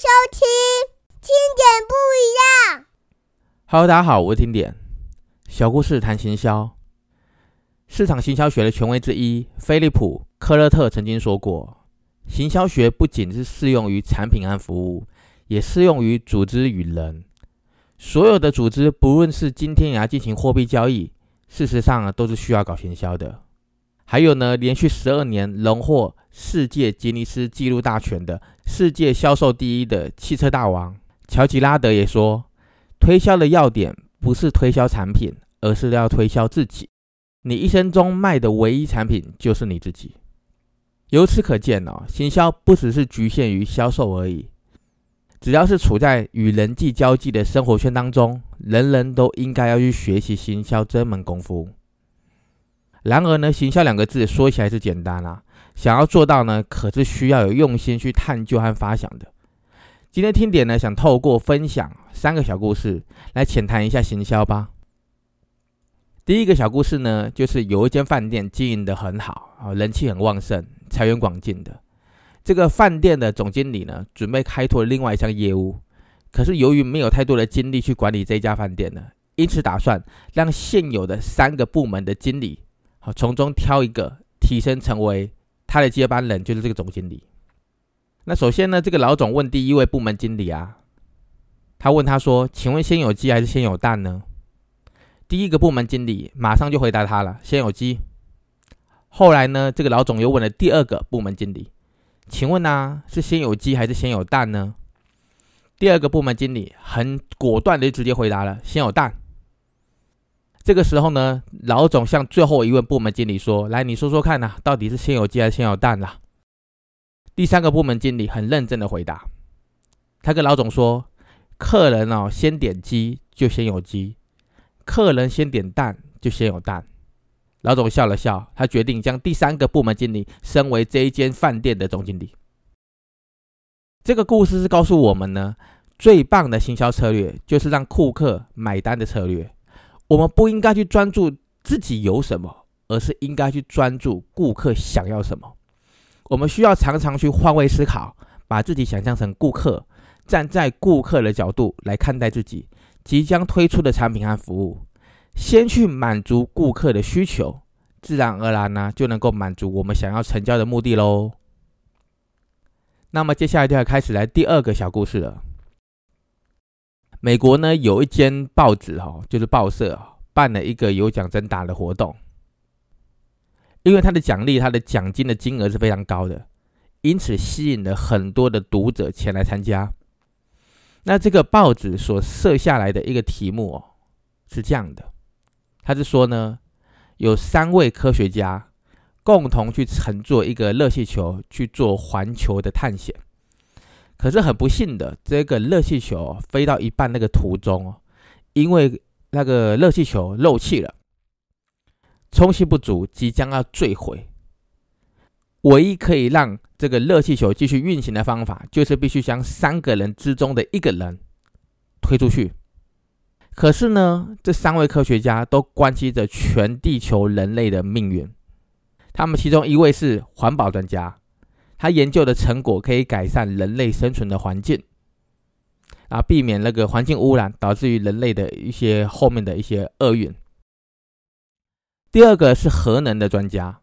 收听听点不一样。Hello，大家好，我是听点小故事谈行销。市场行销学的权威之一菲利普·科勒特曾经说过，行销学不仅是适用于产品和服务，也适用于组织与人。所有的组织，不论是今天也要进行货币交易，事实上啊，都是需要搞行销的。还有呢，连续十二年荣获世界吉尼斯纪录大全的世界销售第一的汽车大王乔吉拉德也说，推销的要点不是推销产品，而是要推销自己。你一生中卖的唯一产品就是你自己。由此可见哦，行销不只是局限于销售而已。只要是处在与人际交际的生活圈当中，人人都应该要去学习行销这门功夫。然而呢，行销两个字说起来是简单啦，想要做到呢，可是需要有用心去探究和发想的。今天听点呢，想透过分享三个小故事来浅谈一下行销吧。第一个小故事呢，就是有一间饭店经营的很好啊，人气很旺盛，财源广进的。这个饭店的总经理呢，准备开拓另外一项业务，可是由于没有太多的精力去管理这家饭店呢，因此打算让现有的三个部门的经理。好，从中挑一个提升成为他的接班人，就是这个总经理。那首先呢，这个老总问第一位部门经理啊，他问他说：“请问先有鸡还是先有蛋呢？”第一个部门经理马上就回答他了：“先有鸡。”后来呢，这个老总又问了第二个部门经理：“请问呢，是先有鸡还是先有蛋呢？”第二个部门经理很果断的直接回答了：“先有蛋。”这个时候呢，老总向最后一位部门经理说：“来，你说说看呐，到底是先有鸡还是先有蛋啦？”第三个部门经理很认真的回答，他跟老总说：“客人哦，先点鸡就先有鸡，客人先点蛋就先有蛋。”老总笑了笑，他决定将第三个部门经理升为这一间饭店的总经理。这个故事是告诉我们呢，最棒的行销策略就是让顾客买单的策略。我们不应该去专注自己有什么，而是应该去专注顾客想要什么。我们需要常常去换位思考，把自己想象成顾客，站在顾客的角度来看待自己即将推出的产品和服务，先去满足顾客的需求，自然而然呢就能够满足我们想要成交的目的喽。那么接下来就要开始来第二个小故事了。美国呢有一间报纸哈，就是报社办了一个有奖征答的活动，因为它的奖励、它的奖金的金额是非常高的，因此吸引了很多的读者前来参加。那这个报纸所设下来的一个题目哦，是这样的，他是说呢，有三位科学家共同去乘坐一个热气球去做环球的探险。可是很不幸的，这个热气球飞到一半那个途中哦，因为那个热气球漏气了，充气不足，即将要坠毁。唯一可以让这个热气球继续运行的方法，就是必须将三个人之中的一个人推出去。可是呢，这三位科学家都关系着全地球人类的命运。他们其中一位是环保专家。他研究的成果可以改善人类生存的环境，啊，避免那个环境污染导致于人类的一些后面的一些厄运。第二个是核能的专家，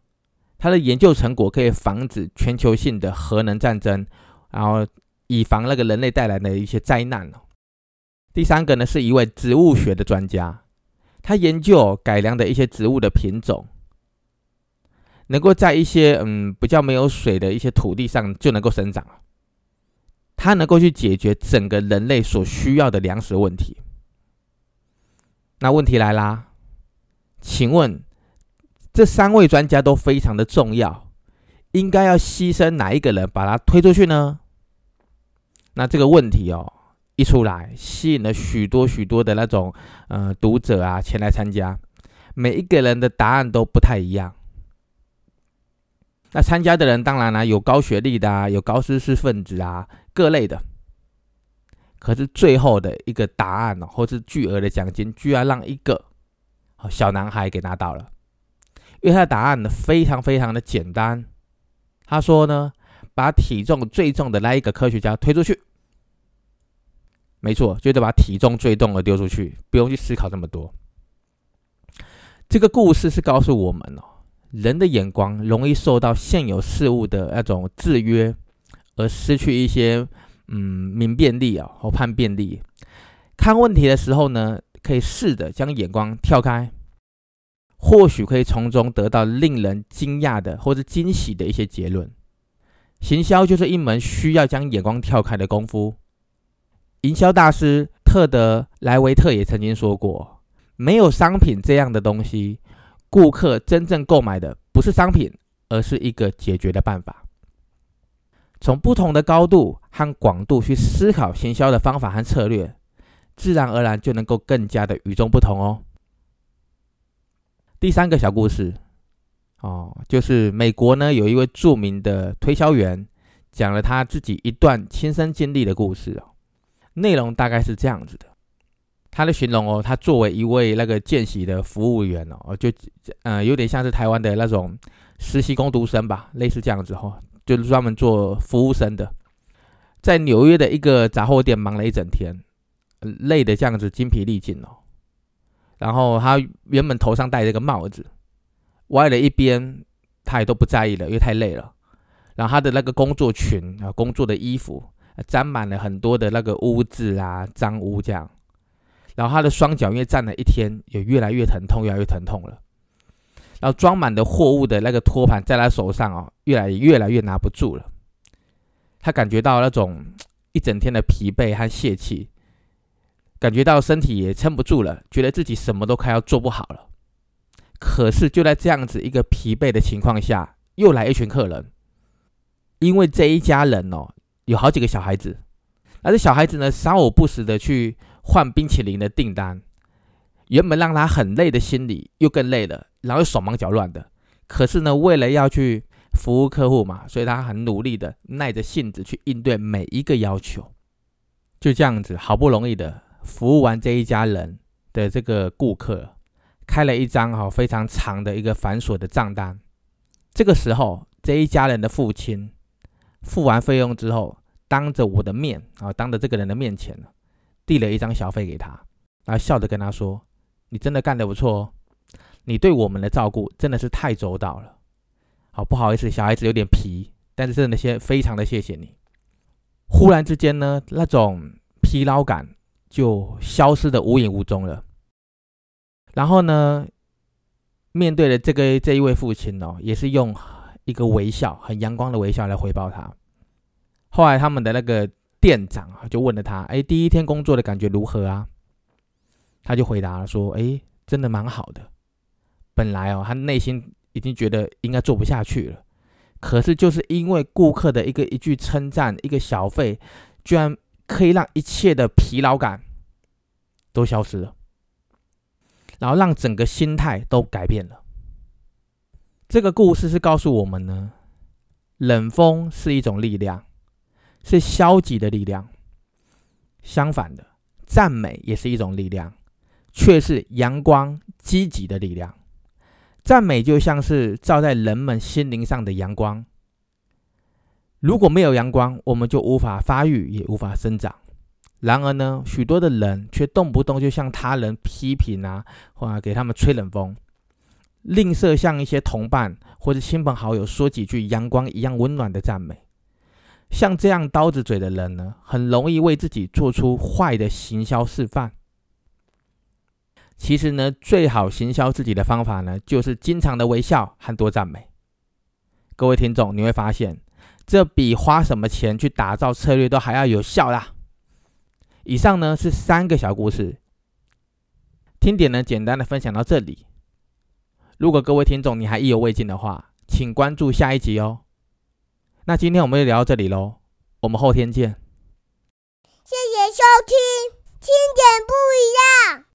他的研究成果可以防止全球性的核能战争，然后以防那个人类带来的一些灾难第三个呢是一位植物学的专家，他研究改良的一些植物的品种。能够在一些嗯比较没有水的一些土地上就能够生长它能够去解决整个人类所需要的粮食问题。那问题来啦，请问这三位专家都非常的重要，应该要牺牲哪一个人把它推出去呢？那这个问题哦一出来，吸引了许多许多的那种呃读者啊前来参加，每一个人的答案都不太一样。那参加的人当然啦，有高学历的啊，有高知识分子啊，各类的。可是最后的一个答案哦，或是巨额的奖金，居然让一个小男孩给拿到了。因为他的答案呢，非常非常的简单。他说呢，把体重最重的那一个科学家推出去，没错，就得把体重最重的丢出去，不用去思考这么多。这个故事是告诉我们哦，人的眼光容易受到现有事物的那种制约，而失去一些嗯明辨力啊和判辨力。看问题的时候呢，可以试着将眼光跳开，或许可以从中得到令人惊讶的或者惊喜的一些结论。行销就是一门需要将眼光跳开的功夫。营销大师特德莱维特也曾经说过：“没有商品这样的东西，顾客真正购买的不是商品，而是一个解决的办法。”从不同的高度和广度去思考行销的方法和策略，自然而然就能够更加的与众不同哦。第三个小故事。哦，就是美国呢，有一位著名的推销员，讲了他自己一段亲身经历的故事哦。内容大概是这样子的，他的形容哦，他作为一位那个见习的服务员哦，就呃有点像是台湾的那种实习工读生吧，类似这样子哈，就是专门做服务生的，在纽约的一个杂货店忙了一整天，累的这样子精疲力尽哦。然后他原本头上戴着个帽子。歪了一边，他也都不在意了，因为太累了。然后他的那个工作裙啊，工作的衣服沾满了很多的那个污渍啊、脏污这样。然后他的双脚因为站了一天，也越来越疼痛，越来越疼痛了。然后装满的货物的那个托盘在他手上哦，越来越来越拿不住了。他感觉到那种一整天的疲惫和泄气，感觉到身体也撑不住了，觉得自己什么都快要做不好了。可是就在这样子一个疲惫的情况下，又来一群客人。因为这一家人哦，有好几个小孩子，而这小孩子呢，三五不时的去换冰淇淋的订单，原本让他很累的心理又更累了，然后手忙脚乱的。可是呢，为了要去服务客户嘛，所以他很努力的耐着性子去应对每一个要求。就这样子，好不容易的服务完这一家人的这个顾客。开了一张哈非常长的一个繁琐的账单，这个时候这一家人的父亲付完费用之后，当着我的面啊，当着这个人的面前递了一张小费给他，然后笑着跟他说：“你真的干得不错哦，你对我们的照顾真的是太周到了。”好，不好意思，小孩子有点皮，但是真的先非常的谢谢你。忽然之间呢，那种疲劳感就消失的无影无踪了。然后呢，面对了这个这一位父亲哦，也是用一个微笑，很阳光的微笑来回报他。后来他们的那个店长啊，就问了他：“哎，第一天工作的感觉如何啊？”他就回答说：“哎，真的蛮好的。本来哦，他内心已经觉得应该做不下去了，可是就是因为顾客的一个一句称赞，一个小费，居然可以让一切的疲劳感都消失了。”然后让整个心态都改变了。这个故事是告诉我们呢，冷风是一种力量，是消极的力量；相反的，赞美也是一种力量，却是阳光积极的力量。赞美就像是照在人们心灵上的阳光。如果没有阳光，我们就无法发育，也无法生长。然而呢，许多的人却动不动就向他人批评啊，或给他们吹冷风，吝啬向一些同伴或者亲朋好友说几句阳光一样温暖的赞美。像这样刀子嘴的人呢，很容易为自己做出坏的行销示范。其实呢，最好行销自己的方法呢，就是经常的微笑和多赞美。各位听众，你会发现，这比花什么钱去打造策略都还要有效啦。以上呢是三个小故事，听点呢简单的分享到这里。如果各位听众你还意犹未尽的话，请关注下一集哦。那今天我们就聊到这里喽，我们后天见。谢谢收听，听点不一样。